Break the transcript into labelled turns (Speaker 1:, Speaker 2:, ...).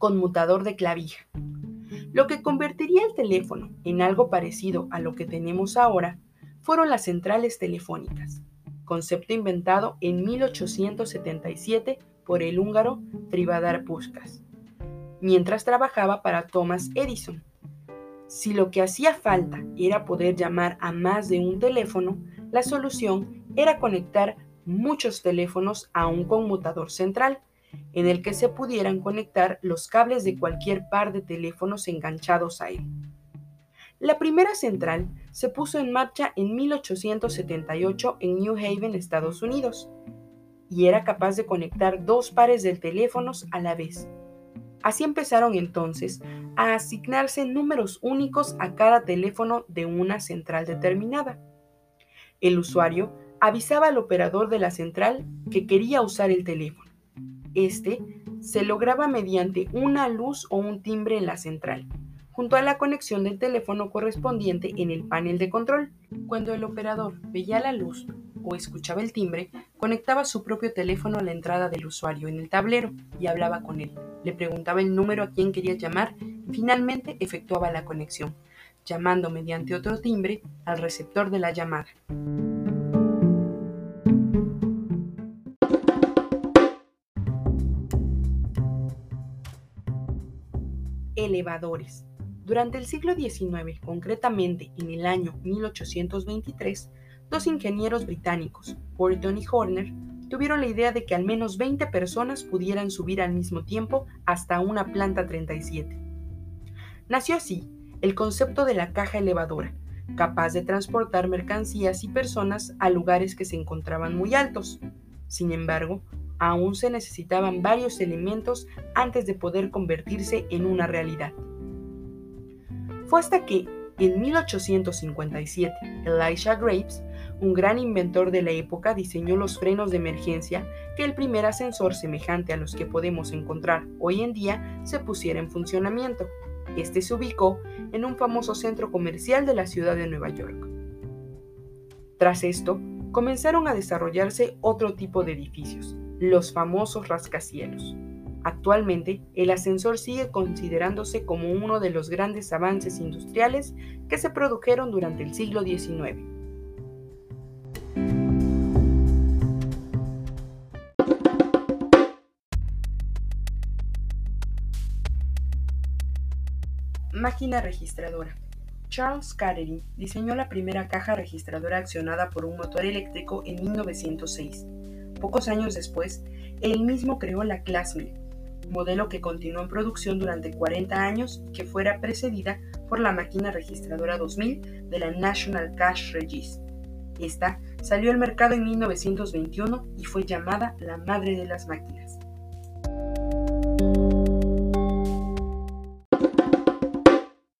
Speaker 1: conmutador de clavija. Lo que convertiría el teléfono en algo parecido a lo que tenemos ahora fueron las centrales telefónicas, concepto inventado en 1877 por el húngaro Trivadar Puskas, mientras trabajaba para Thomas Edison. Si lo que hacía falta era poder llamar a más de un teléfono, la solución era conectar muchos teléfonos a un conmutador central, en el que se pudieran conectar los cables de cualquier par de teléfonos enganchados a él. La primera central se puso en marcha en 1878 en New Haven, Estados Unidos, y era capaz de conectar dos pares de teléfonos a la vez. Así empezaron entonces a asignarse números únicos a cada teléfono de una central determinada. El usuario avisaba al operador de la central que quería usar el teléfono. Este se lograba mediante una luz o un timbre en la central, junto a la conexión del teléfono correspondiente en el panel de control. Cuando el operador veía la luz o escuchaba el timbre, conectaba su propio teléfono a la entrada del usuario en el tablero y hablaba con él. Le preguntaba el número a quien quería llamar y finalmente efectuaba la conexión, llamando mediante otro timbre al receptor de la llamada. Elevadores. Durante el siglo XIX, concretamente en el año 1823, dos ingenieros británicos, Burton y Horner, tuvieron la idea de que al menos 20 personas pudieran subir al mismo tiempo hasta una planta 37. Nació así el concepto de la caja elevadora, capaz de transportar mercancías y personas a lugares que se encontraban muy altos. Sin embargo, aún se necesitaban varios elementos antes de poder convertirse en una realidad. Fue hasta que, en 1857, Elisha Graves, un gran inventor de la época, diseñó los frenos de emergencia que el primer ascensor semejante a los que podemos encontrar hoy en día se pusiera en funcionamiento. Este se ubicó en un famoso centro comercial de la ciudad de Nueva York. Tras esto, comenzaron a desarrollarse otro tipo de edificios, los famosos rascacielos. Actualmente, el ascensor sigue considerándose como uno de los grandes avances industriales que se produjeron durante el siglo XIX. Máquina registradora. Charles Carey diseñó la primera caja registradora accionada por un motor eléctrico en 1906. Pocos años después, él mismo creó la Classmill, modelo que continuó en producción durante 40 años y que fuera precedida por la máquina registradora 2000 de la National Cash Register. Esta salió al mercado en 1921 y fue llamada la madre de las máquinas.